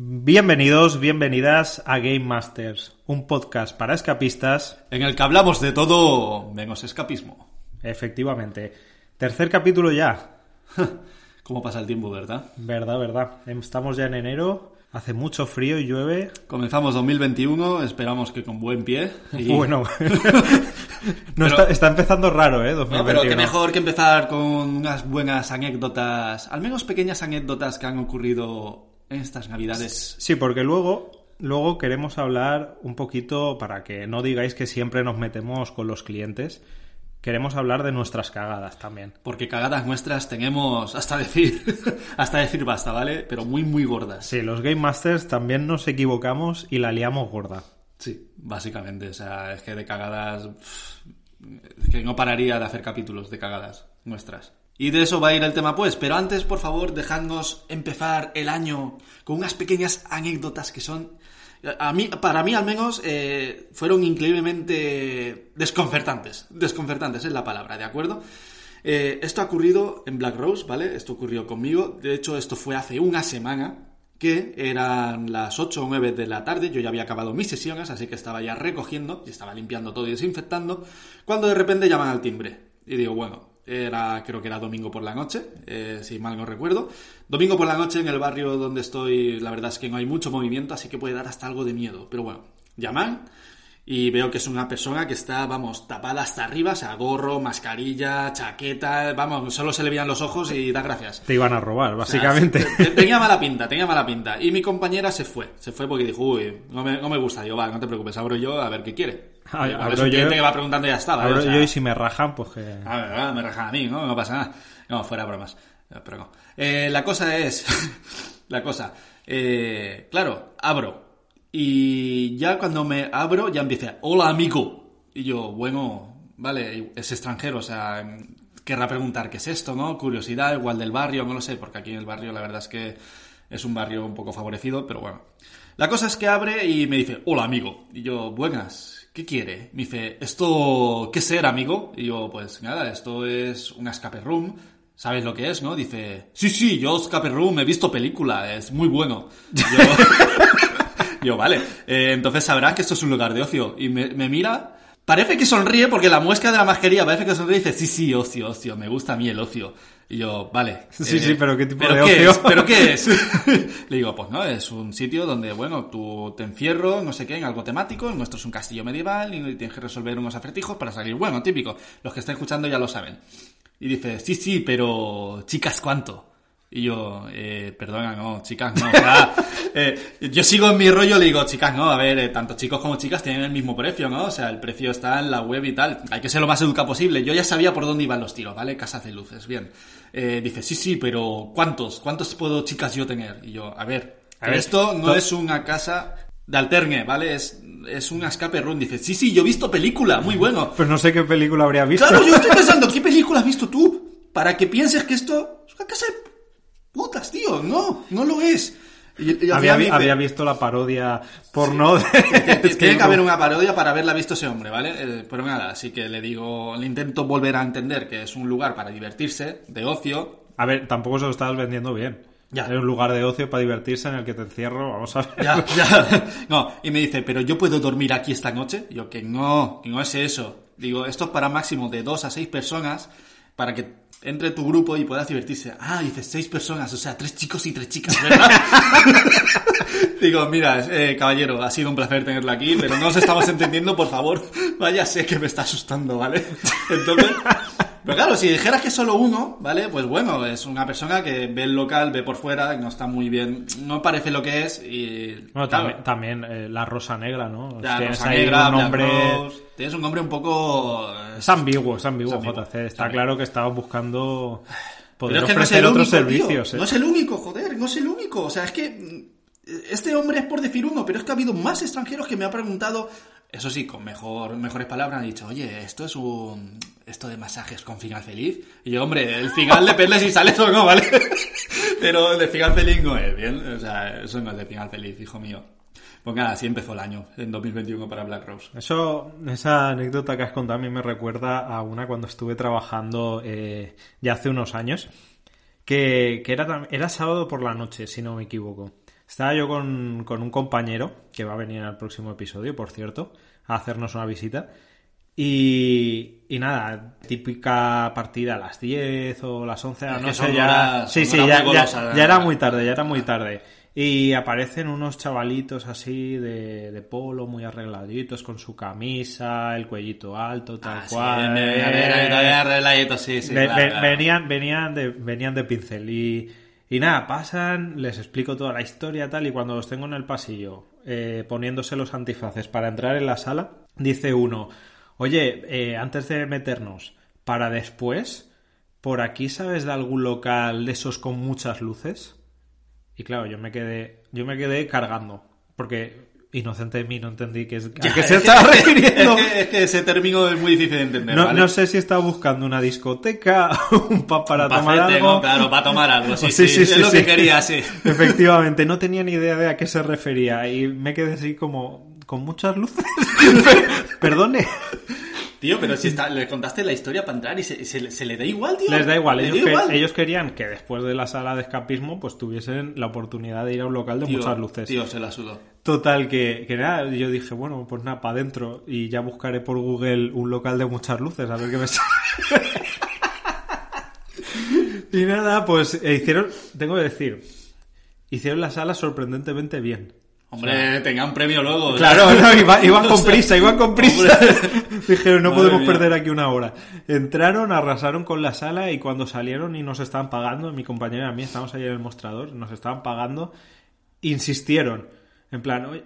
Bienvenidos, bienvenidas a Game Masters, un podcast para escapistas. En el que hablamos de todo menos escapismo. Efectivamente. Tercer capítulo ya. ¿Cómo pasa el tiempo, verdad? Verdad, verdad. Estamos ya en enero. Hace mucho frío y llueve. Comenzamos 2021, esperamos que con buen pie. y- Bueno, no Pero- está, está empezando raro, ¿eh? No, 2021. pero que mejor que empezar con unas buenas anécdotas, al menos pequeñas anécdotas que han ocurrido estas navidades. Sí, porque luego, luego queremos hablar un poquito, para que no digáis que siempre nos metemos con los clientes, queremos hablar de nuestras cagadas también. Porque cagadas nuestras tenemos hasta decir, hasta decir basta, ¿vale? Pero muy, muy gordas. Sí, los Game Masters también nos equivocamos y la liamos gorda. Sí, básicamente. O sea, es que de cagadas. Es que no pararía de hacer capítulos de cagadas nuestras. Y de eso va a ir el tema, pues. Pero antes, por favor, dejadnos empezar el año con unas pequeñas anécdotas que son. A mí, para mí, al menos, eh, fueron increíblemente desconcertantes. Desconcertantes es la palabra, ¿de acuerdo? Eh, esto ha ocurrido en Black Rose, ¿vale? Esto ocurrió conmigo. De hecho, esto fue hace una semana que eran las 8 o 9 de la tarde, yo ya había acabado mis sesiones, así que estaba ya recogiendo y estaba limpiando todo y desinfectando, cuando de repente llaman al timbre. Y digo, bueno, era, creo que era domingo por la noche, eh, si mal no recuerdo. Domingo por la noche en el barrio donde estoy, la verdad es que no hay mucho movimiento, así que puede dar hasta algo de miedo. Pero bueno, llaman y veo que es una persona que está, vamos, tapada hasta arriba, o sea, gorro, mascarilla, chaqueta, vamos, solo se le veían los ojos y da gracias. Te iban a robar, básicamente. O sea, te- tenía mala pinta, tenía mala pinta. Y mi compañera se fue. Se fue porque dijo, uy, no me, no me gusta. Digo, va, no te preocupes, abro yo a ver qué quiere. Ah, abro es un yo- que va preguntando y ya está, ¿vale? Abro O sea, yo y si me rajan, pues que... a ver, ah, me rajan a mí, ¿no? No pasa nada. No, fuera bromas. Pero no. Eh, la cosa es... la cosa. eh, claro, abro. Y ya cuando me abro, ya empieza, hola amigo. Y yo, bueno, vale, es extranjero, o sea, querrá preguntar qué es esto, ¿no? Curiosidad, igual del barrio, no lo sé, porque aquí en el barrio la verdad es que es un barrio un poco favorecido, pero bueno. La cosa es que abre y me dice, hola amigo. Y yo, buenas, ¿qué quiere? Me dice, ¿esto qué será, amigo? Y yo, pues nada, esto es una escape room. ¿Sabes lo que es, no? Dice, sí, sí, yo escape room, he visto película, es muy bueno. Yo, yo, vale, eh, entonces sabrás que esto es un lugar de ocio. Y me, me mira, parece que sonríe porque la muesca de la mascarilla parece que sonríe y dice, sí, sí, ocio, ocio, me gusta a mí el ocio. Y yo, vale. eh, Sí, sí, pero ¿qué tipo ¿pero de qué ocio? es? ¿Pero qué es? Le digo, pues no, es un sitio donde, bueno, tú te encierro, no sé qué, en algo temático, el nuestro es un castillo medieval y tienes que resolver unos acertijos para salir. Bueno, típico, los que estén escuchando ya lo saben. Y dice, sí, sí, pero chicas, ¿cuánto? Y yo, eh, perdona, no, chicas, no. O sea, eh, yo sigo en mi rollo, le digo, chicas, no, a ver, eh, tanto chicos como chicas tienen el mismo precio, ¿no? O sea, el precio está en la web y tal. Hay que ser lo más educado posible. Yo ya sabía por dónde iban los tiros, ¿vale? Casas de luces, bien. Eh, dice, sí, sí, pero ¿cuántos? ¿Cuántos puedo chicas yo tener? Y yo, a ver, A ver, esto no es una casa de alterne, ¿vale? Es, es un escape room. Dice, sí, sí, yo he visto película, muy bueno. Pues no sé qué película habría visto. Claro, yo estoy pensando, ¿qué película has visto tú? Para que pienses que esto es una casa de tío. No, no lo es. Y- y al había, vi- había visto la parodia porno de... "T- Es Tiene que no- haber una parodia para haberla visto ese hombre, ¿vale? Eh, pero nada, así que le digo, le intento volver a entender que es un lugar para divertirse, de ocio. A ver, tampoco se lo estabas vendiendo bien. Ya. Es un lugar de ocio para divertirse en el que te encierro, vamos a ver. Ya, ya. No, y me dice, ¿pero yo puedo dormir aquí esta noche? Y yo, que no, que no es eso. Digo, esto es para máximo de dos a seis personas para que entre tu grupo y puedas divertirse. Ah, dices seis personas, o sea, tres chicos y tres chicas, ¿verdad? Digo, mira, eh, caballero, ha sido un placer tenerlo aquí, pero no os estamos entendiendo, por favor, vaya, sé que me está asustando, ¿vale? Entonces, pero claro, si dijeras que es solo uno, ¿vale? Pues bueno, es una persona que ve el local, ve por fuera, no está muy bien, no parece lo que es y... Bueno, claro, también, también, eh, la rosa negra, ¿no? ya, Tienes Rosa Negra, un nombre... Rose, tienes un nombre un poco... Es ambiguo, es ambiguo, Es ambiguo, JC. Está ambiguo. claro que estabas buscando poder es que ofrecer otros único, tío. servicios. ¿eh? No es el único, joder, no es el único. O sea, es que mm, este hombre es por decir uno, pero es que ha habido más extranjeros que me han preguntado, eso sí, con mejor, mejores palabras, han dicho, oye, esto es un, esto de masajes con final feliz. Y yo, hombre, el final depende si sales o no, ¿vale? pero el de final feliz no es, ¿bien? O sea, eso no es de final feliz, hijo mío. Pues nada, así empezó el año, en 2021 para Black Rose. Eso, esa anécdota que has contado a mí me recuerda a una cuando estuve trabajando eh, ya hace unos años, que, que era, era sábado por la noche, si no me equivoco. Estaba yo con, con un compañero, que va a venir al próximo episodio, por cierto, a hacernos una visita. Y, y nada, típica partida a las 10 o las 11 de la noche ya. horas- sí, son sí, horas ya, ya- era muy tarde, ya era muy tarde. Y aparecen unos chavalitos así de, de polo, muy arregladitos, con su camisa, el cuellito alto, tal Ah, cual. sí. Venían, venían, de, venían de pincel y, y nada, pasan, les explico toda la historia tal y cuando los tengo en el pasillo eh, poniéndose los antifaces para entrar en la sala, dice uno, oye, eh, antes de meternos, para después, ¿por aquí sabes de algún local de esos con muchas luces? Y claro, yo me quedé, yo me quedé cargando, porque inocente de mí no entendí que es, a qué se estaba refiriendo. Es que, es que ese término es muy difícil de entender, No, ¿vale? no sé si estaba buscando una discoteca, un pub para tomar Pacete, algo. Claro, para tomar algo, sí, Sí, sí, sí, es sí, lo que quería, sí. Efectivamente, no tenía ni idea de a qué se refería y me quedé así como con muchas luces. Perdone. Tío, pero si está, le contaste la historia para entrar y se, se- se le da igual, tío. Les da igual, ellos, da que- igual. ellos querían que después de la sala de escapismo pues tuviesen la oportunidad de ir a un local de Tío, muchas luces. Tío, se la sudó. Total, que, que nada, yo dije, bueno, pues nada, para adentro y ya buscaré por Google un local de muchas luces, a ver qué me sale. y nada, pues eh, hicieron, tengo que decir, hicieron la sala sorprendentemente bien. Hombre, tengan premio luego. Claro, no, iba- iban con prisa, iban con prisa. Dijeron, no Madre podemos mía. perder aquí una hora. Entraron, arrasaron con la sala y cuando salieron y nos estaban pagando, mi compañera y a mí, estábamos ahí en el mostrador, nos estaban pagando, insistieron. En plan, "Oye,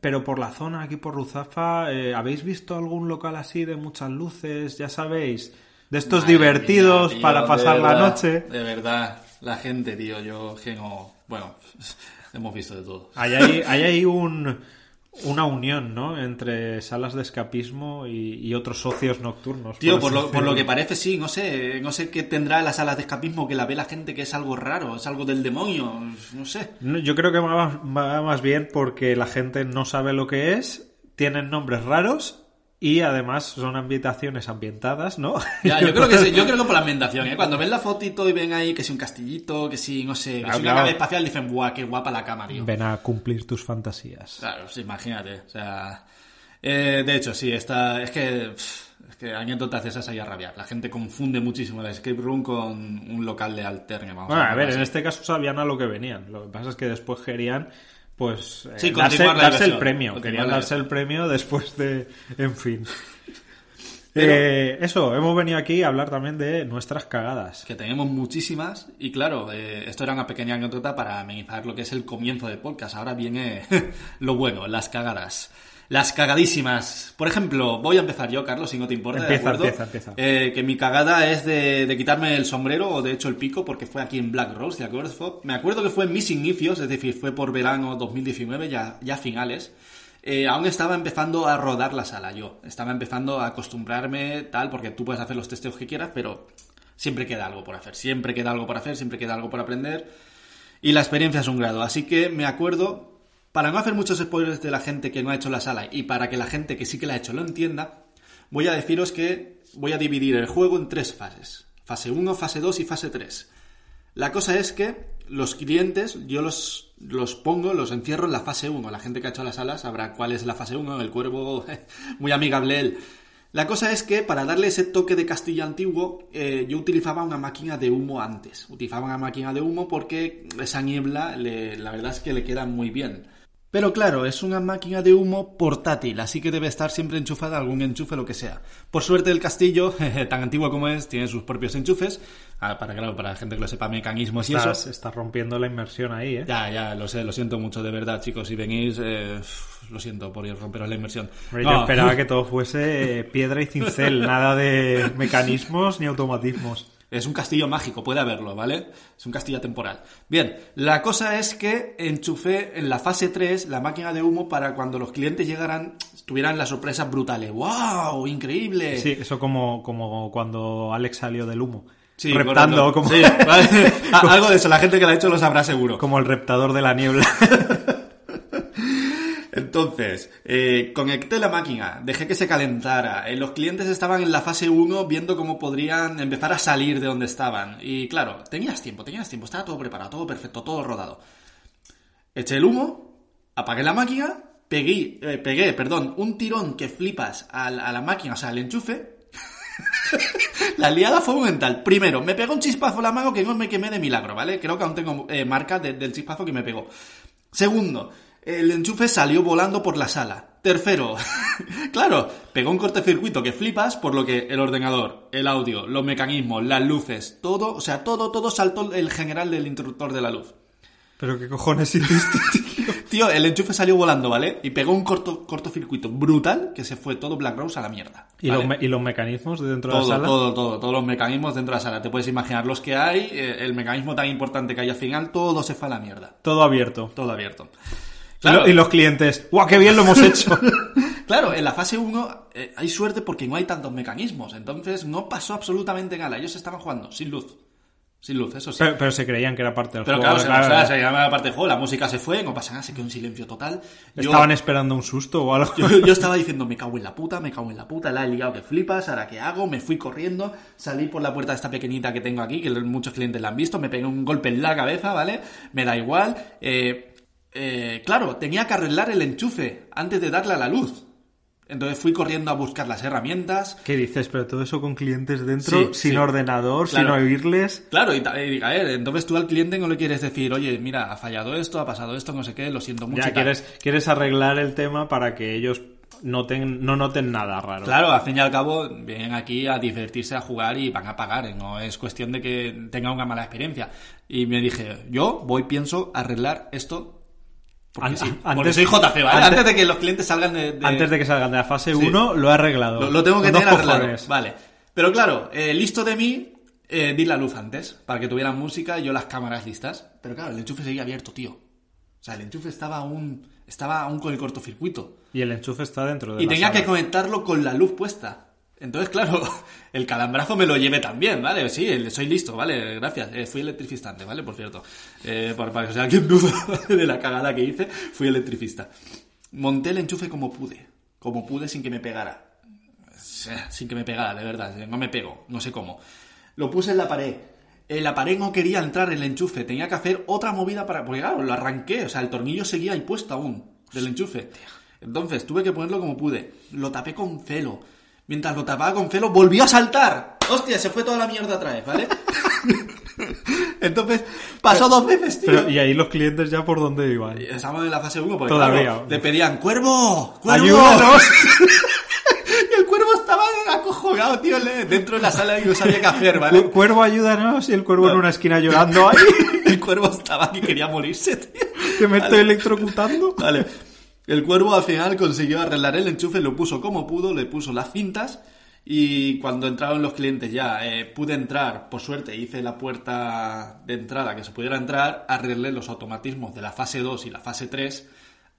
pero por la zona, aquí por Ruzafa, eh, ¿habéis visto algún local así de muchas luces? Ya sabéis, de estos Madre divertidos mía, tío, para pasar la noche. De verdad, la gente, tío, yo que no... Bueno, hemos visto de todo. Hay ahí, hay ahí un, una unión, ¿no? Entre salas de escapismo y, y otros socios nocturnos. Tío, por lo, por lo decirlo. que parece, sí, no sé, no sé qué tendrá las salas de escapismo que la ve la gente que es algo raro, es algo del demonio, no sé. No, Yo creo que va, va más bien porque la gente no sabe lo que es, tienen nombres raros y además son habitaciones ambientadas, ¿no? Ya, yo creo que sí, yo creo que por la ambientación, ¿eh? Cuando ven la fotito y ven ahí que si un castillito, que si, no sé, que Claro, si una claro. nave espacial, dicen, buah, qué guapa la cama, tío. Ven a cumplir tus fantasías. Claro, sí, imagínate, o sea... eh, de hecho, sí, está, es que... pff, Es que anécdotas esas hay a rabiar. La gente confunde muchísimo la escape room con un local de alterne, vamos Bueno, a llamarlo ver, en este caso sabían a lo que venían. Lo que pasa es que después querían, pues, eh, Sí, darse, el premio. Querían darse el premio después de... En fin. Pero- Eh, eso, hemos venido aquí a hablar también de nuestras cagadas. que tenemos muchísimas y claro, eh, esto era una pequeña anécdota para amenizar lo que es el comienzo del podcast. Ahora viene lo bueno, las cagadas. Las cagadísimas. Por ejemplo, voy a empezar yo, Carlos, si no te importa, ¿de Empieza, acuerdo? empieza, empieza. Eh, que mi cagada es de, de quitarme el sombrero o de hecho el pico porque fue aquí en Black Rose, ¿de acuerdo? Me acuerdo que fue en mis inicios, es decir, fue por verano 2019, ya, ya finales. Eh, aún estaba empezando a rodar la sala yo. Estaba empezando a acostumbrarme tal, porque tú puedes hacer los testeos que quieras, pero siempre queda algo por hacer. Siempre queda algo por hacer, siempre queda algo por aprender. Y la experiencia es un grado. Así que me acuerdo, para no hacer muchos spoilers de la gente que no ha hecho la sala y para que la gente que sí que la ha hecho lo entienda, voy a deciros que voy a dividir el juego en tres fases. Fase 1, fase 2 y fase 3. La cosa es que los clientes yo los, los pongo, los encierro en la fase 1. La gente que ha hecho la sala sabrá cuál es la fase 1, el cuervo muy amigable él. La cosa es que para darle ese toque de castillo antiguo, eh, yo utilizaba una máquina de humo antes. Utilizaba una máquina de humo porque esa niebla, la verdad es que le queda muy bien. Pero claro, es una máquina de humo portátil, así que debe estar siempre enchufada a algún enchufe, lo que sea. Por suerte el castillo, tan antiguo como es, tiene sus propios enchufes. Ah, para claro, para gente que lo sepa mecanismos y Estás, eso. estás rompiendo la inmersión ahí, ¿eh? Ya, ya, lo sé, lo siento mucho de verdad, chicos. Si venís, eh, lo siento por romperos la inmersión. Hombre, No. Yo esperaba que todo fuese piedra y cincel, nada de mecanismos ni automatismos. Es un castillo mágico, puede haberlo, ¿vale? Es un castillo temporal. Bien, la cosa es que enchufé en la fase 3 la máquina de humo para cuando los clientes llegaran tuvieran las sorpresas brutales. ¡Wow! ¡Increíble! Sí, eso como, como cuando Alex salió del humo. Sí, reptando, como, Sí, vale. Algo de eso, la gente que lo ha hecho lo sabrá seguro. como el reptador de la niebla. Entonces, eh, conecté la máquina, dejé que se calentara. eh, los clientes estaban en la fase 1 viendo cómo podrían empezar a salir de donde estaban. Y claro, tenías tiempo, tenías tiempo, estaba todo preparado, todo perfecto, todo rodado. Eché el humo, apagué la máquina, pegué, eh, pegué perdón, un tirón que flipas a, la- máquina, o sea, al enchufe. la liada fue mental. Primero, me pegó un chispazo la mano que no me quemé de milagro, ¿vale? Creo que aún tengo marca de- del chispazo que me pegó. Segundo, el enchufe salió volando por la sala. Tercero, claro, pegó un cortocircuito que flipas, por lo que el ordenador, el audio, los mecanismos, las luces, todo, o sea, todo, todo saltó el general del interruptor de la luz. Pero qué cojones hiciste, tío. Tío, el enchufe salió volando, ¿vale? Y pegó un corto, cortocircuito brutal que se fue todo Black Rose a la mierda. ¿Y, los, y los mecanismos de dentro de la sala? todo, todo, todos los mecanismos dentro de la sala. Te puedes imaginar los que hay, eh, el mecanismo tan importante que hay al final, todo se fue a la mierda. Todo abierto. Todo abierto. Y lo- Y, los clientes, ¡guau, qué bien lo hemos hecho! Claro, en la fase 1 eh, hay suerte porque no hay tantos mecanismos. Entonces no pasó absolutamente nada. Ellos estaban jugando sin luz. Sin luz, eso sí. pero, pero se creían que era parte del Pero juego. claro, se, claro, se llama la parte del juego, la música se fue, no pasa nada, se quedó un silencio total. Yo- Estaban esperando un susto o algo. Yo, yo estaba diciendo, me cago en la puta, me cago en la puta, la he liado que flipas, ahora qué hago, me fui corriendo, salí por la puerta de esta pequeñita que tengo aquí, que muchos clientes la han visto, me pegué un golpe en la cabeza, ¿vale? Me da igual. Eh, eh, claro, tenía que arreglar el enchufe antes de darle a la luz. Entonces fui corriendo a buscar las herramientas. ¿Qué dices? Pero todo eso con clientes dentro, Sí, sin sí. ordenador, Claro. sin oírles. Claro, y, y, a ver, entonces tú al cliente no le quieres decir, oye, mira, ha fallado esto, ha pasado esto, no sé qué, lo siento mucho. Ya quieres, quieres arreglar el tema para que ellos noten, no noten nada raro. Claro, al fin y al cabo vienen aquí a divertirse, a jugar y van a pagar. ¿eh? No es cuestión de que tengan una mala experiencia. Y me dije, yo voy, pienso arreglar esto. Porque, sí, antes- soy JC, ¿vale? antes- Antes, de que los clientes salgan de. de- Antes de que salgan de la fase Sí. 1, lo he arreglado. Lo, lo tengo que tener arreglado. Vale. Pero claro, eh, listo de mí, eh, di la luz antes, para que tuvieran música y yo las cámaras listas. Pero claro, el enchufe seguía abierto, tío. O sea, el enchufe estaba aún, estaba aún con el cortocircuito. Y el enchufe está dentro de Y la tenía sala. que conectarlo con la luz puesta. Entonces, claro, el calambrazo me lo llevé también, ¿vale? Sí, soy listo, ¿vale? Gracias. Eh, fui electricistante, ¿vale? Por cierto. Eh, para, para que sea alguien duda de la cagada que hice, fui electricista. Monté el enchufe como pude. Como pude sin que me pegara. Sin que me pegara, de verdad. No me pego, no sé cómo. Lo puse en la pared. En la pared no quería entrar el enchufe. Tenía que hacer otra movida para... Porque claro, lo arranqué. O sea, el tornillo seguía ahí puesto aún. Del enchufe. Entonces, tuve que ponerlo como pude. Lo tapé con celo. Mientras lo tapaba con celo, volvió a saltar. Hostia, se fue toda la mierda otra vez, ¿vale? Entonces, pasó dos veces, tío. Pero, y ahí los clientes ya por dónde iban. Estábamos en la fase 1 porque Todavía. claro, le pedían ¡Cuervo! ¡Cuervo! ¡Ayúdanos! y el cuervo estaba acojonado, tío, le- dentro de la sala y no sabía qué hacer, ¿vale? Cu- Cuervo, ayúdanos. Y el cuervo en una esquina llorando. ¡Ay! el cuervo estaba que quería morirse, tío. Que me estoy electrocutando. Vale. El cuervo al final consiguió arreglar el enchufe, lo puso como pudo, le puso las cintas y cuando entraron los clientes ya eh, pude entrar, por suerte hice la puerta de entrada que se pudiera entrar, arreglé los automatismos de la fase 2 y la fase 3,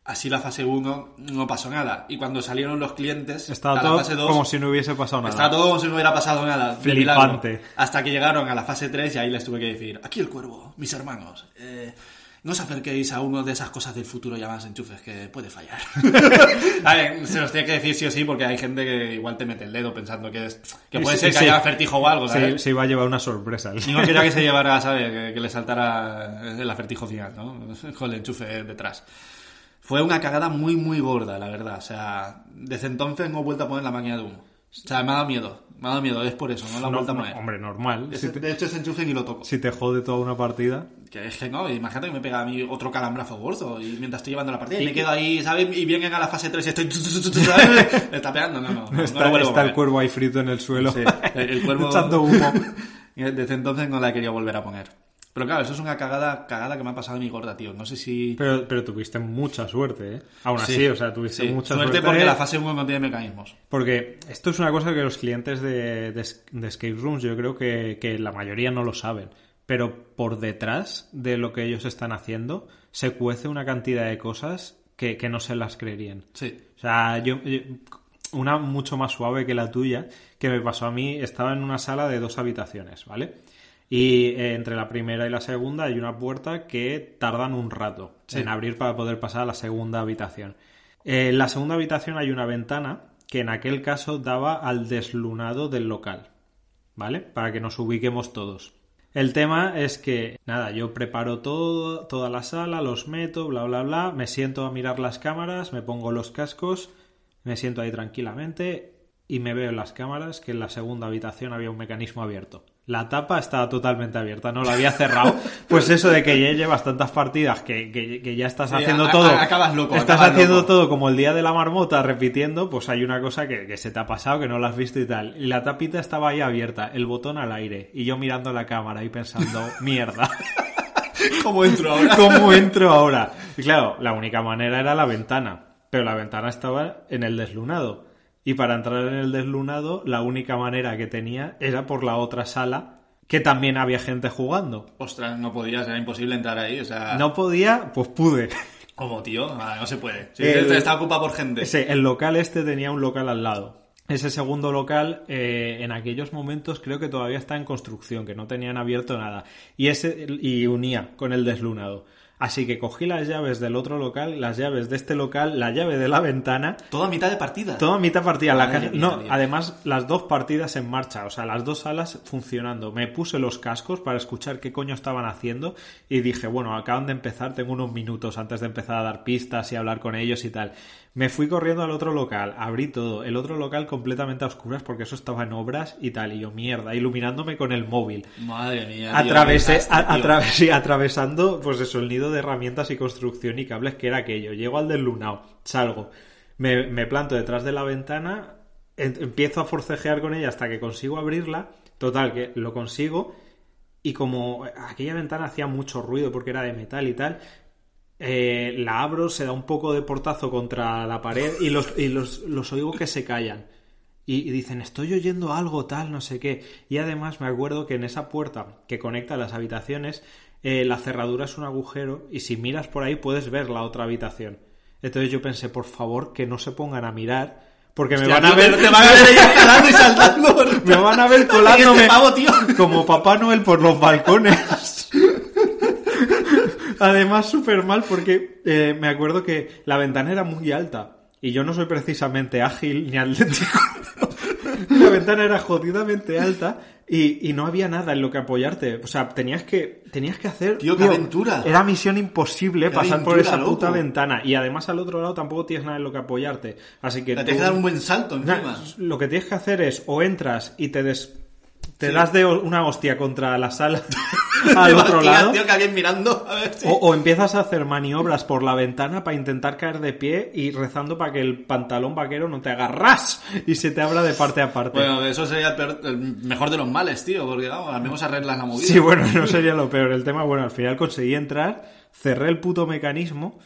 así la fase 1 no pasó nada y cuando salieron los clientes Estaba a la todo fase 2 como si no hubiese pasado nada. Estaba todo como si no hubiera pasado nada. Flipante. Hasta que llegaron a la fase 3 y ahí les tuve que decir, aquí el cuervo, mis hermanos, eh, no os acerquéis a uno de esas cosas del futuro llamadas enchufes que puede fallar. a ver, se los tiene que decir sí o sí porque hay gente que igual te mete el dedo pensando que es que puede Sí, ser que sí. haya acertijo o algo, Se, ¿sabes? se iba a llevar una sorpresa. Y no quería que se llevara, ¿sabes? Que, que le saltara el acertijo final, ¿no? Con el enchufe detrás. Fue una cagada muy, muy gorda, la verdad. O sea, desde entonces no he vuelto a poner la máquina de humo. O sea, me ha dado miedo. Me ha dado miedo, es por eso, no la he No, a no, hombre, normal. Si te, De hecho, ese enchufe ni lo toco. si te jode toda una partida. Que es que no, imagínate que me pega a mí otro calambrazo gordo y mientras estoy llevando la partida y me quedo ahí, ¿sabes? Y vienen a la fase 3 y estoy... ¿sabes? Me está pegando, no, no. no, está no el cuervo ahí frito en el suelo. Sí, el, el cuervo... Echando humo. Desde entonces no la he querido volver a poner. Pero claro, eso es una cagada, cagada que me ha pasado a mi gorda, tío. No sé si... Pero, pero tuviste mucha suerte, ¿eh? Aún así, Sí. o sea, tuviste Sí. mucha suerte suerte. porque la fase 1 no tiene mecanismos. Porque esto es una cosa que los clientes de, de, de escape rooms yo creo que, que la mayoría no lo saben. Pero por detrás de lo que ellos están haciendo se cuece una cantidad de cosas que, que no se las creerían. Sí. O sea, yo, yo- una mucho más suave que la tuya, que me pasó a mí, estaba en una sala de dos habitaciones, ¿vale? Y eh, entre la primera y la segunda hay una puerta que tardan un rato Sí. en abrir para poder pasar a la segunda habitación. Eh, en la segunda habitación hay una ventana que en aquel caso daba al deslunado del local, ¿vale? Para que nos ubiquemos todos. El tema es que, nada, yo preparo todo, toda la sala, los meto, bla, bla, bla, me siento a mirar las cámaras, me pongo los cascos, me siento ahí tranquilamente y me veo en las cámaras que en la segunda habitación había un mecanismo abierto. La tapa estaba totalmente abierta, no la había cerrado. Pues eso de que ya llevas tantas partidas que, que- que ya estás haciendo a- todo. a- acabas loco, Estás acabas haciendo loco. todo como el día de la marmota repitiendo, pues hay una cosa que, que se te ha pasado, que no la has visto y tal. Y la tapita estaba ahí abierta, el botón al aire, y yo mirando la cámara y pensando, mierda. ¿Cómo entro ahora? ¿Cómo entro ahora? Y claro, la única manera era la ventana, pero la ventana estaba en el deslunado. Y para entrar en el deslunado, la única manera que tenía era por la otra sala, que también había gente jugando. Ostras, no podías, era imposible entrar ahí, o sea... No podía, pues pude. ¿Cómo, tío? Ah, no se puede. Si El- está ocupado por gente. Ese, el local este tenía un local al lado. Ese segundo local, eh, en aquellos momentos, creo que todavía está en construcción, que no tenían abierto nada. Y, ese, y unía con el deslunado. Así que cogí las llaves del otro local, las llaves de este local, la llave de la ventana, Todo a mitad de partida. toda mitad partida. La no, además, las dos partidas en marcha, o sea, las dos salas funcionando. Me puse los cascos para escuchar qué coño estaban haciendo y dije, bueno, acaban de empezar, tengo unos minutos antes de empezar a dar pistas y hablar con ellos y tal. Me fui corriendo al otro local, abrí todo, el otro local completamente a oscuras porque eso estaba en obras y tal, y yo mierda, iluminándome con el móvil. Madre mía. Atravesé, a- atraves- sí, atravesando pues eso, el nido de herramientas y construcción y cables que era aquello. Llego al del lunao, salgo, me, me planto detrás de la ventana, en- empiezo a forcejear con ella hasta que consigo abrirla. Total, que lo consigo. Y como aquella ventana hacía mucho ruido porque era de metal y tal, eh, la abro, se da un poco de portazo contra la pared y los, y los, los oigo que se callan. Y, y dicen, estoy oyendo algo tal, no sé qué. Y además me acuerdo que en esa puerta que conecta las habitaciones, eh, la cerradura es un agujero y si miras por ahí puedes ver la otra habitación. Entonces yo pensé, por favor, que no se pongan a mirar, porque me Hostia, van a ver... te van a ver ahí y saltando. Me van a ver colándome Este pavo, tío. como Papá Noel por los balcones. Además, súper mal porque eh, me acuerdo que la ventana era muy alta y yo no soy precisamente ágil ni atlético. la ventana era jodidamente alta y, y no había nada en lo que apoyarte. O sea, tenías que, tenías que hacer... Tío, qué aventura. Era misión imposible Qué pasar por esa puta loco. ventana. Y además al otro lado tampoco tienes nada en lo que apoyarte. Así que... Te tienes que dar un buen salto encima. lo que tienes que hacer es o entras y te des te Sí. das de una hostia contra la sala al otro lado tío, que alguien mirando. A ver si... o, o empiezas a hacer maniobras por la ventana para intentar caer de pie y rezando para que el pantalón vaquero no te haga ras y se te abra de parte a parte. Bueno, eso sería el, peor- el mejor de los males, tío, porque vamos, al menos arreglas la movida. Sí, bueno, no sería lo peor. El tema, bueno, al final conseguí entrar, cerré el puto mecanismo,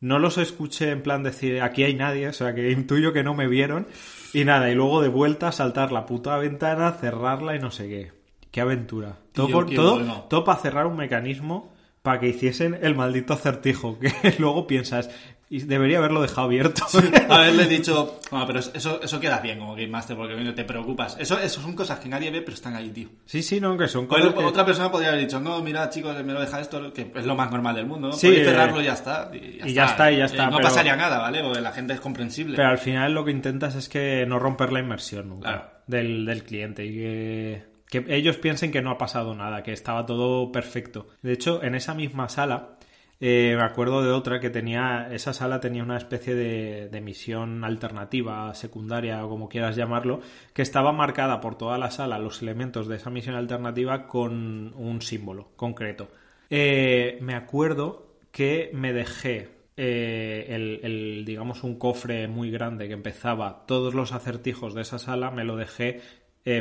no los escuché en plan decir aquí hay nadie, o sea que intuyo que no me vieron, y nada, y luego de vuelta saltar la puta ventana, cerrarla y no sé qué. Qué aventura. Todo, Tío, por- qué todo, bueno. todo para cerrar un mecanismo para que hiciesen el maldito acertijo, que luego piensas, y debería haberlo dejado abierto. Haberle dicho, bueno, pero eso, eso queda bien como Game Master, porque coño, te preocupas. Eso, eso son cosas que nadie ve, pero están ahí, tío. sí, sí, no, que son cosas que- Otra persona podría haber dicho, no, mira, chicos, me lo deja esto, que es lo más normal del mundo, ¿no? Sí, Podéis eh, cerrarlo y ya está. Y ya, y está, y ya está, no pero- pasaría nada, ¿vale? Porque la gente es comprensible. Pero al final lo que intentas es que no romper la inmersión nunca Claro. del, del cliente y que, que ellos piensen que no ha pasado nada, que estaba todo perfecto. De hecho, en esa misma sala, eh, me acuerdo de otra que tenía, esa sala tenía una especie de, misión alternativa, secundaria o como quieras llamarlo, que estaba marcada por toda la sala, los elementos de esa misión alternativa con un símbolo concreto. Eh, me acuerdo que me dejé eh, el, digamos, un cofre muy grande que empezaba todos los acertijos de esa sala, me lo dejé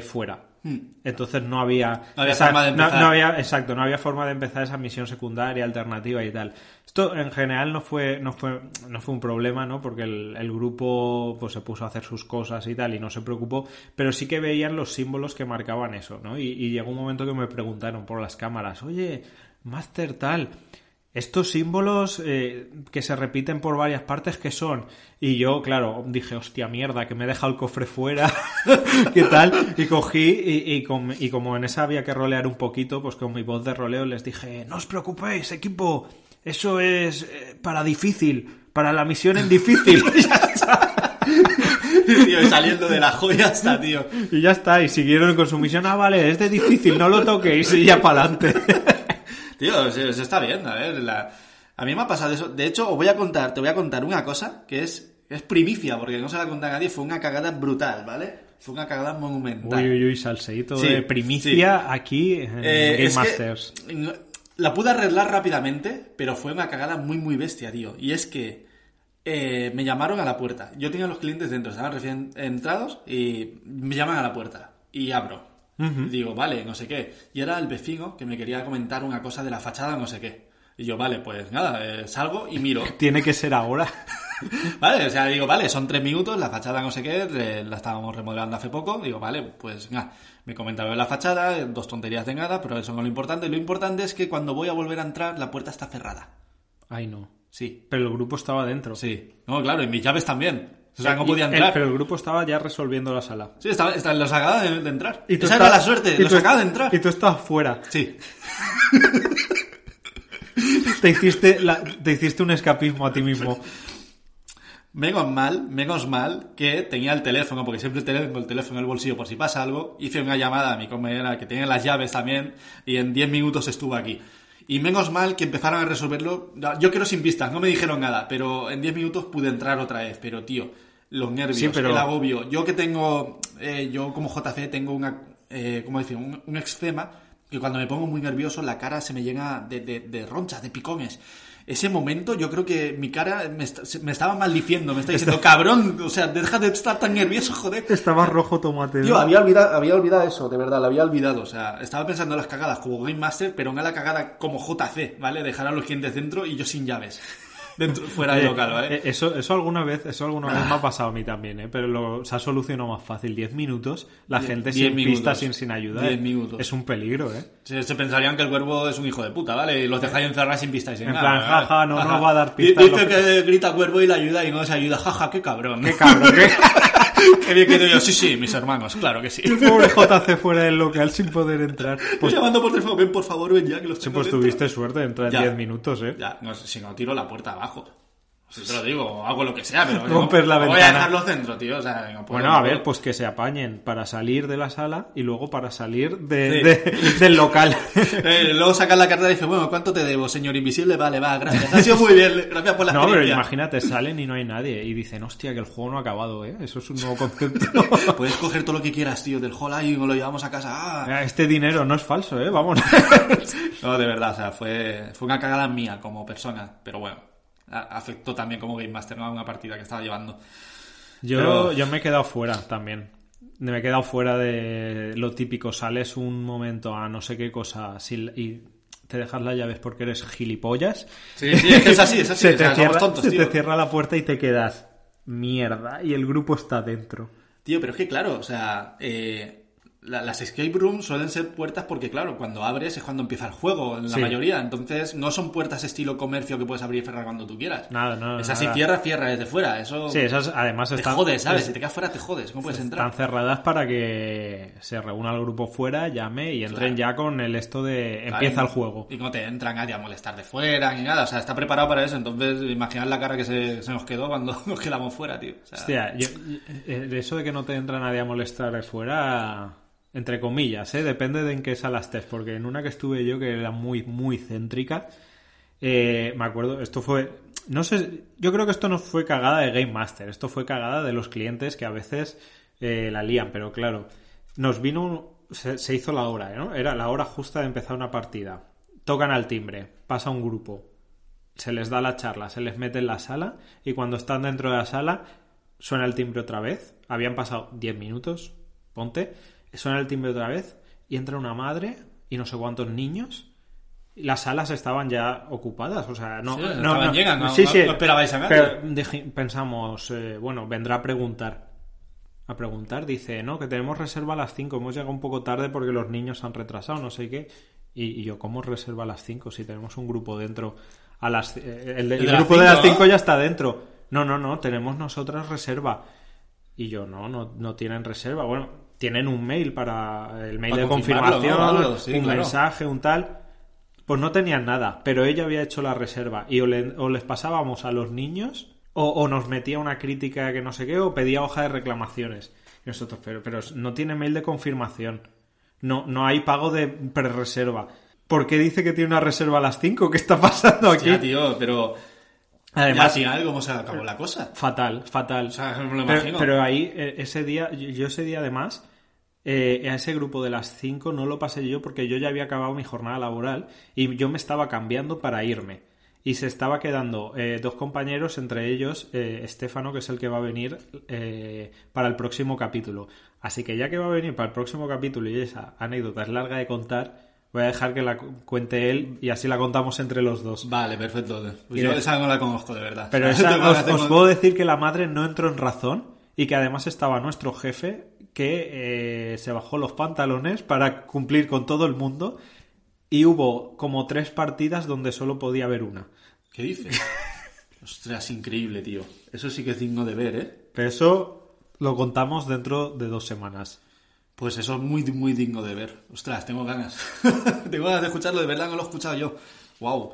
fuera. Entonces no había. No había esa- forma de no- empezar. no había- exacto, no había forma de empezar esa misión secundaria, alternativa y tal. Esto en general no fue, no fue, no fue un problema, ¿no? Porque el, el grupo pues se puso a hacer sus cosas y tal y no se preocupó, pero sí que veían los símbolos que marcaban eso, ¿no? Y, y llegó un momento que me preguntaron por las cámaras, oye, Master tal, estos símbolos eh, que se repiten por varias partes, ¿qué son? Y yo, claro, dije, hostia mierda, que me he dejado el cofre fuera, ¿qué tal? Y cogí, y, y com- y como en esa había que rolear un poquito, pues con mi voz de roleo les dije, no os preocupéis, equipo, eso es eh, para difícil, para la misión en difícil. Y ya está. tío, saliendo de la joya hasta, tío. Y ya está, y siguieron con su misión, ah, vale, es de difícil, no lo toquéis, y ya para adelante. Tío, se, se está bien, a ver, la- a mí me ha pasado eso. De hecho, os voy a contar, te voy a contar una cosa que es, es primicia, porque no se la conté a nadie, fue una cagada brutal, ¿vale? Fue una cagada monumental. Uy, uy, uy, salseíto Sí, de primicia aquí en Eh, Game Masters. la pude arreglar rápidamente, pero fue una cagada muy, muy bestia, tío. Y es que eh, me llamaron a la puerta. Yo tenía los clientes dentro, estaban recién entrados y me llaman a la puerta. Y abro. Y digo, vale, no sé qué. Y era el vecino que me quería comentar una cosa de la fachada, no sé qué. Y yo, vale, pues nada, eh, salgo y miro. Tiene que ser ahora. Vale, o sea, digo, vale, son tres minutos, la fachada no sé qué, la estábamos remodelando hace poco, digo, vale, pues nada, me comentaron la fachada, dos tonterías de nada, pero eso no es lo importante, lo importante es que cuando voy a volver a entrar, la puerta está cerrada. Ay, no. Sí, Pero el grupo estaba dentro. sí. No, claro, y mis llaves también. O sea, no Y podía el- entrar. pero el grupo estaba ya resolviendo la sala. Sí, estaba, estaba- los acababa de, de entrar. tú Esa era la suerte, y los tú- acababa de entrar. Y tú estabas fuera. Sí. Te hiciste, la- te hiciste un escapismo a ti mismo. Menos mal, menos mal que tenía el teléfono, porque siempre tengo el teléfono en el bolsillo por si pasa algo. Hice una llamada a mi compañera que tenía las llaves también y en 10 minutos estuvo aquí. Y menos mal que empezaron a resolverlo. Yo quiero sin pistas, no me dijeron nada, pero en 10 minutos pude entrar otra vez. Pero tío, los nervios, Sí, pero- el agobio. Yo que tengo, eh, yo como JC tengo una, eh, ¿cómo decir? Un, un que cuando me pongo muy nervioso la cara se me llena de, de, de ronchas, de picones. Ese momento yo creo que mi cara me, est- me estaba maldiciendo, me está diciendo, cabrón, o sea, deja de estar tan nervioso, joder. Estaba rojo tomate. ¿no? Tío, había olvidado, había olvidado eso, de verdad, lo había olvidado. O sea, estaba pensando en las cagadas como Game Master, pero no en la cagada como JC, ¿vale? Dejar a los clientes dentro y yo sin llaves. Dentro, fuera del Eh, local, ¿vale? eh, Eso, eso alguna vez, eso alguna vez me ha pasado a mí también, ¿eh? pero lo, se ha solucionado más fácil. 10 minutos, la gente diez sin minutos. pistas, sin, sin ayuda. Diez ¿eh? minutos. Es un peligro, ¿eh? Se, se pensarían que el cuervo es un hijo de puta, ¿vale? Y los dejáis encerrar sin pistas. y En nada, plan, ¿vale? jaja, no Jaja. nos va a dar pistas, Dice que grita cuervo y la ayuda y no les ayuda, jaja, qué cabrón. Qué cabrón, qué, Qué bien que yo, sí, sí, mis hermanos, claro que sí. qué pobre JC fuera del local sin poder entrar. Pues llamando por teléfono, ven por favor, ven ya que los Sí, pues dentro. tuviste suerte de entrar en Ya. 10 minutos, ¿eh? Ya, no, si no tiro la puerta abajo. Te lo digo, hago lo que sea, pero Romper la no voy a ventana. dejarlo centro, tío. O sea, no puedo, Bueno, no a ver, pues que se apañen para salir de la sala y luego para salir de, Sí. de- del local. Eh, luego sacas la carta y dices, bueno, ¿cuánto te debo, señor invisible? Vale, va, gracias. Ha sido muy bien, gracias por la No, pero imagínate, salen y no hay nadie y dicen, hostia, que el juego no ha acabado, ¿eh? Eso es un nuevo concepto. Puedes coger todo lo que quieras, tío, del hall ahí y lo llevamos a casa. Ah. Este dinero no es falso, ¿eh? Vamos. No, de verdad, o sea, fue, fue una cagada mía como persona, pero bueno, afectó también como Game Master, ¿no? A una partida que estaba llevando. Yo, Pero- yo me he quedado fuera también. Me he quedado fuera de lo típico. Sales un momento a no sé qué cosa si- y te dejas las llaves porque eres gilipollas. Sí, sí, es que es así, es así. se o te, sea, somos cierra, tontos, se tío. te cierra la puerta y te quedas mierda y el grupo está dentro. Tío, pero es que claro, o sea, eh, la- las escape rooms suelen ser puertas porque, claro, cuando abres es cuando empieza el juego, en la Sí. mayoría. Entonces, no son puertas estilo comercio que puedes abrir y cerrar cuando tú quieras. Nada, nada, Es así, cierra, cierra desde fuera. Eso Sí, esas además te están, jodes, ¿sabes? es- Si te quedas fuera, te jodes. ¿Cómo puedes están entrar? cerradas para que se reúna el grupo fuera, llame y entren ya con el esto de empieza el juego. Y no te entra nadie a molestar de fuera ni nada. O sea, está preparado para eso. Entonces, imaginad la cara que se, se nos quedó cuando nos quedamos fuera, tío. O sea, Hostia, yo- eh, eso de que no te entra nadie a molestar de fuera, entre comillas, ¿eh? depende de en qué sala estés, porque en una que estuve yo que era muy, muy céntrica, eh, me acuerdo, esto fue, no sé, yo creo que esto no fue cagada de Game Master, esto fue cagada de los clientes que a veces eh, la lían, pero claro, nos vino, un- se, se hizo la hora, ¿no? Era la hora justa de empezar una partida, tocan al timbre, pasa un grupo, se les da la charla, se les mete en la sala y cuando están dentro de la sala suena el timbre otra vez. Habían pasado 10 minutos, ponte, suena el timbre otra vez y entra una madre y no sé cuántos niños. Las salas estaban ya ocupadas, o sea, no, Sí, no, no, llenas, no- sí, no- sí, no esperabais a nadie. pero pensamos, eh, bueno, vendrá a preguntar. A preguntar, dice, no, que tenemos reserva a las 5, hemos llegado un poco tarde porque los niños han retrasado, no sé qué. Y, y yo, ¿cómo reserva a las 5 si tenemos un grupo dentro? A las, eh, el, el de las grupo de cinco, las ¿no? 5 ya está dentro. No, no, no, tenemos nosotras reserva. Y yo, no, no, no tienen reserva. Bueno, tienen un mail para el mail Para de confirmación, ¿no? Algo, sí, un claro. mensaje, un tal. Pues no tenían nada, pero ella había hecho la reserva y o, le- o les pasábamos a los niños o, o nos metía una crítica que no sé qué o pedía hoja de reclamaciones. Y nosotros, pero, pero no tiene mail de confirmación. No, no hay pago de pre-reserva. ¿Por qué dice que tiene una reserva a las 5? ¿Qué está pasando aquí? Ya, tío, pero... Además, final, ¿cómo se acabó la cosa? Fatal, fatal. O sea, me lo pero, imagino. pero ahí, eh, ese día, yo, yo ese día además, eh, a ese grupo de las 5 no lo pasé yo porque yo ya había acabado mi jornada laboral y yo me estaba cambiando para irme. Y se estaba quedando eh, dos compañeros, entre ellos eh, Estefano, que es el que va a venir eh, para el próximo capítulo. Así que ya que va a venir para el próximo capítulo y esa anécdota es larga de contar, voy a dejar que la cu- cuente él y así la contamos entre los dos. Vale, perfecto. Pues yo esa no la conozco, de verdad. Pero esa- os puedo decir que la madre no entró en razón y que además estaba nuestro jefe que eh, se bajó los pantalones para cumplir con todo el mundo y hubo como tres partidas donde solo podía haber una. ¿Qué dices? Ostras, increíble, tío. Eso sí que es digno de ver, ¿eh? Pero eso lo contamos dentro de dos semanas. Pues eso es muy, muy digno de ver. Ostras, tengo ganas. tengo ganas de escucharlo, de verdad no lo he escuchado yo. Wow.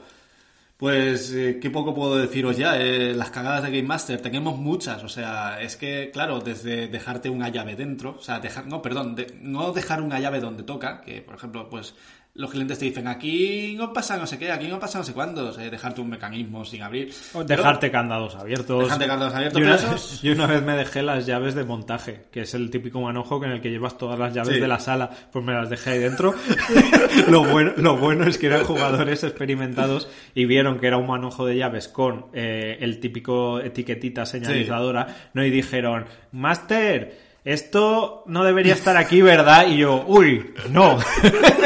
Pues eh, qué poco puedo deciros ya. eh, las cagadas de Game Master, tenemos muchas. O sea, es que, claro, desde dejarte una llave dentro, o sea, dejar, no, perdón, no dejar una llave donde toca, que por ejemplo, pues los clientes te dicen aquí no pasa no sé qué, aquí no pasa no sé cuándo, o sea, dejarte un mecanismo sin abrir. O Dejarte candados abiertos. Dejarte candados abiertos, Y una, pero y una vez me dejé las llaves de montaje, que es el típico manojo en el que llevas todas las llaves Sí. de la sala. Pues me las dejé ahí dentro. lo, bueno, lo bueno es que eran jugadores experimentados y vieron que era un manojo de llaves con eh, el típico etiquetita señalizadora, ¿no? Y dijeron, Master, esto no debería estar aquí, ¿verdad? Y yo, uy, no.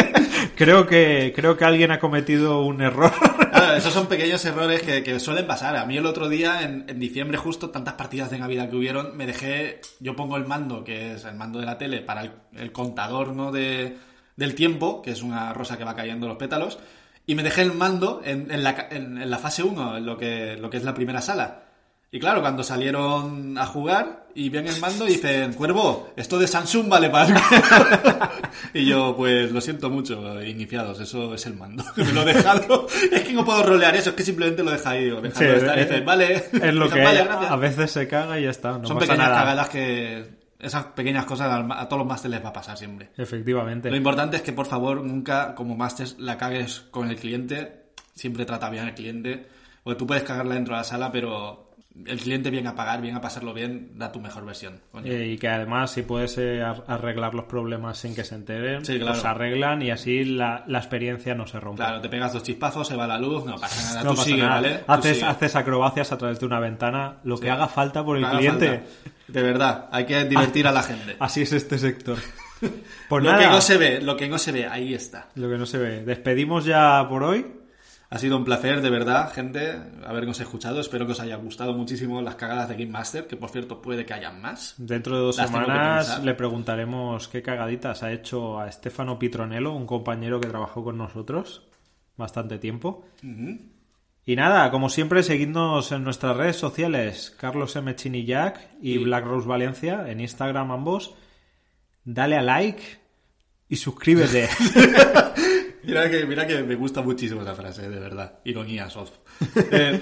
creo que creo que alguien ha cometido un error. Claro, esos son pequeños errores que, que suelen pasar. A mí el otro día, en, en diciembre, justo tantas partidas de Navidad que hubieron, me dejé, yo pongo el mando, que es el mando de la tele, para el, el contador ¿no? de, del tiempo, que es una rosa que va cayendo los pétalos, y me dejé el mando en, en la, en la fase 1, en lo que, lo que es la primera sala. Y claro, cuando salieron a jugar y ven el mando dicen, Cuervo, esto de Samsung vale para... y yo, pues lo siento mucho, iniciados, eso es el mando. Me lo he dejado. es que no puedo rolear eso, es que simplemente lo deja ahí. o Sí, dejando estar y vale. Es lo Dicen, que "Vale, hay. gracias". a veces se caga y ya está. No Son pasa pequeñas nada. cagadas que... Esas pequeñas cosas a todos los másteres les va a pasar siempre. Efectivamente. Lo importante es que, por favor, nunca, como máster, la cagues con el cliente. Siempre trata bien al cliente. Porque tú puedes cagarla dentro de la sala, pero el cliente viene a pagar, viene a pasarlo bien, da tu mejor versión. Eh, y que además, si puedes eh, ar- arreglar los problemas sin que se enteren, Sí, claro. los arreglan y así la, la experiencia no se rompe. Claro, te pegas dos chispazos, se va la luz, no pasa nada. No tú pasa sigue, nada. ¿vale? Haces, haces acrobacias a través de una ventana, lo que haga falta por el Haga cliente. falta. De verdad, hay que divertir a la gente. Así es este sector. Pues lo nada, que no se ve, lo que no se ve, ahí está. lo que no se ve. Despedimos ya por hoy. Ha sido un placer, de verdad, gente, habernos escuchado. Espero que os haya gustado muchísimo las cagadas de Game Master, que por cierto puede que hayan más. Dentro de dos Las semanas le preguntaremos qué cagaditas ha hecho a Stefano Pitronello, un compañero que trabajó con nosotros bastante tiempo. Y nada, como siempre, seguidnos en nuestras redes sociales, Carlos M. Chinillac y Sí. Black Rose Valencia, en Instagram ambos. Dale a like y suscríbete. Mira que, mira que me gusta muchísimo esa frase, de verdad. Ironía, soft. Eh,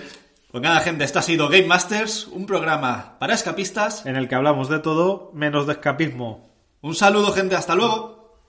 pues nada, gente, esto ha sido Game Masters, un programa para escapistas. en el que hablamos de todo menos de escapismo. Un saludo, gente, hasta luego.